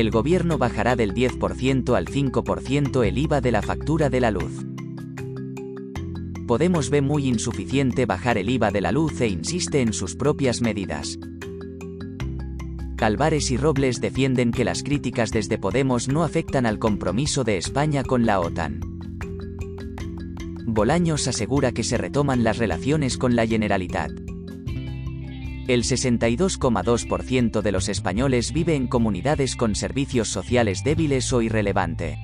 El gobierno bajará del 10% al 5% el IVA de la factura de la luz. Podemos ve muy insuficiente bajar el IVA de la luz e insiste en sus propias medidas. Calvares y Robles defienden que las críticas desde Podemos no afectan al compromiso de España con la OTAN. Bolaños asegura que se retoman las relaciones con la Generalitat. El 62,2% de los españoles vive en comunidades con servicios sociales débiles o irrelevante.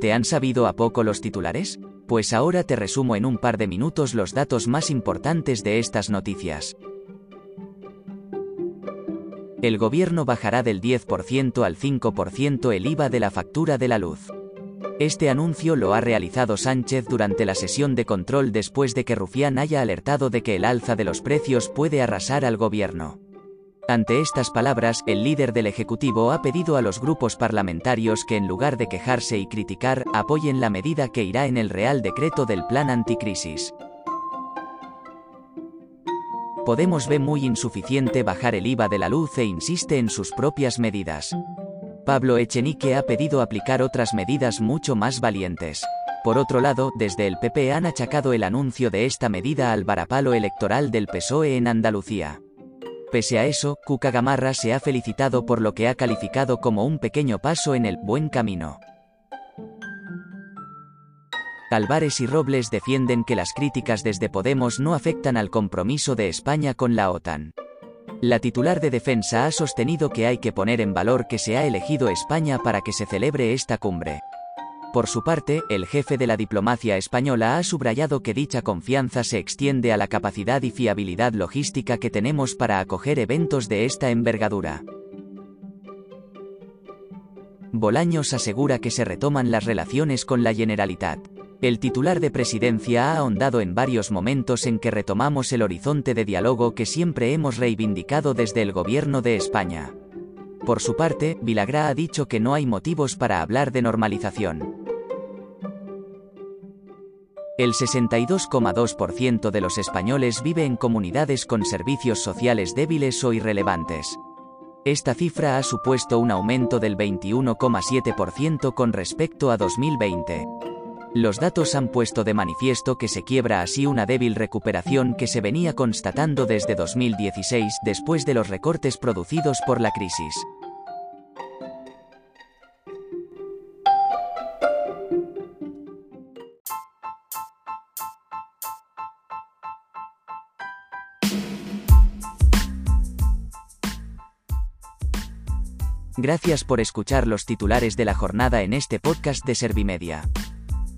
¿Te han sabido a poco los titulares? Pues ahora te resumo en un par de minutos los datos más importantes de estas noticias el gobierno bajará del 10% al 5% el IVA de la factura de la luz. Este anuncio lo ha realizado Sánchez durante la sesión de control después de que Rufián haya alertado de que el alza de los precios puede arrasar al gobierno. Ante estas palabras, el líder del Ejecutivo ha pedido a los grupos parlamentarios que en lugar de quejarse y criticar, apoyen la medida que irá en el Real Decreto del Plan Anticrisis. Podemos ve muy insuficiente bajar el IVA de la luz e insiste en sus propias medidas. Pablo Echenique ha pedido aplicar otras medidas mucho más valientes. Por otro lado, desde el PP han achacado el anuncio de esta medida al varapalo electoral del PSOE en Andalucía. Pese a eso, Cuca Gamarra se ha felicitado por lo que ha calificado como un pequeño paso en el buen camino. Álvarez y Robles defienden que las críticas desde Podemos no afectan al compromiso de España con la OTAN. La titular de defensa ha sostenido que hay que poner en valor que se ha elegido España para que se celebre esta cumbre. Por su parte, el jefe de la diplomacia española ha subrayado que dicha confianza se extiende a la capacidad y fiabilidad logística que tenemos para acoger eventos de esta envergadura. Bolaños asegura que se retoman las relaciones con la Generalitat. El titular de presidencia ha ahondado en varios momentos en que retomamos el horizonte de diálogo que siempre hemos reivindicado desde el gobierno de España. Por su parte, Vilagrá ha dicho que no hay motivos para hablar de normalización. El 62,2% de los españoles vive en comunidades con servicios sociales débiles o irrelevantes. Esta cifra ha supuesto un aumento del 21,7% con respecto a 2020. Los datos han puesto de manifiesto que se quiebra así una débil recuperación que se venía constatando desde 2016 después de los recortes producidos por la crisis. Gracias por escuchar los titulares de la jornada en este podcast de Servimedia.